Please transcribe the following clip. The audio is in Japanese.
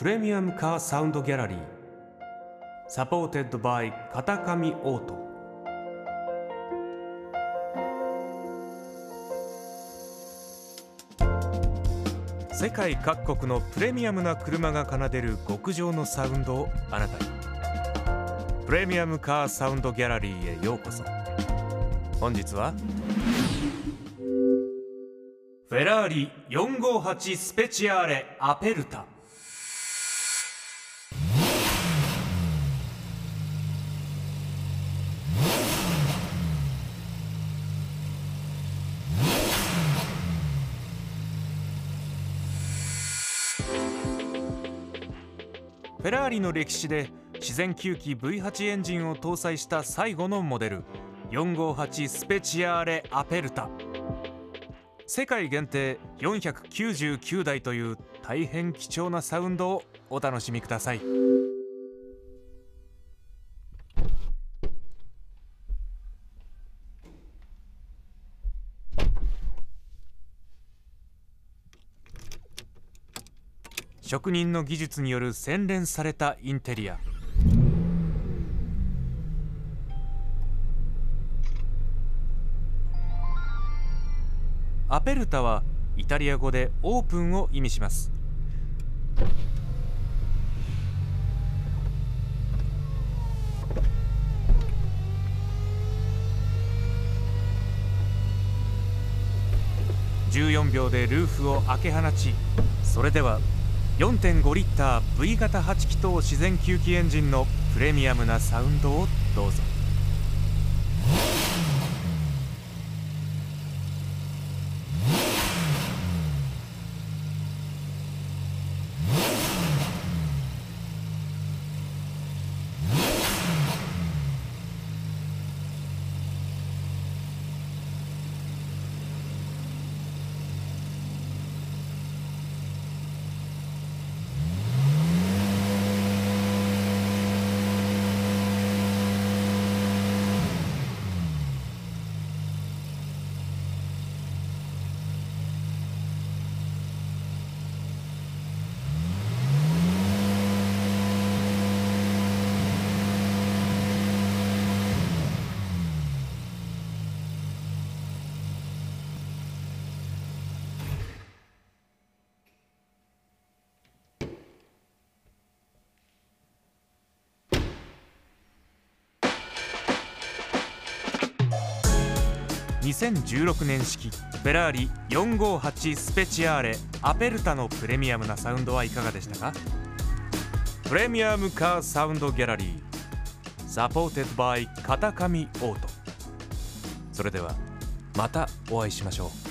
プレミアムカーサウンドギャラリー。 Supported by 片上オート。世界各国のプレミアムな車が奏でる極上のサウンドをあなたに。プレミアムカーサウンドギャラリーへようこそ。本日はフェラーリ458スペチアーレアペルタ。フェラーリの歴史で自然吸気 V8 エンジンを搭載した最後のモデル458スペチアーレアペルタ。世界限定499台という大変貴重なサウンドをお楽しみください。職人の技術による洗練されたインテリア。アペルタはイタリア語でオープンを意味します。14秒でルーフを開け放ちそれでは4.5リッター V 型8気筒自然吸気エンジンのプレミアムなサウンドをどうぞ。2016年式フェラーリ458スペチアーレアペルタのプレミアムなサウンドはいかがでしたか？プレミアムカーサウンドギャラリー Supported by 片上オート。それではまたお会いしましょう。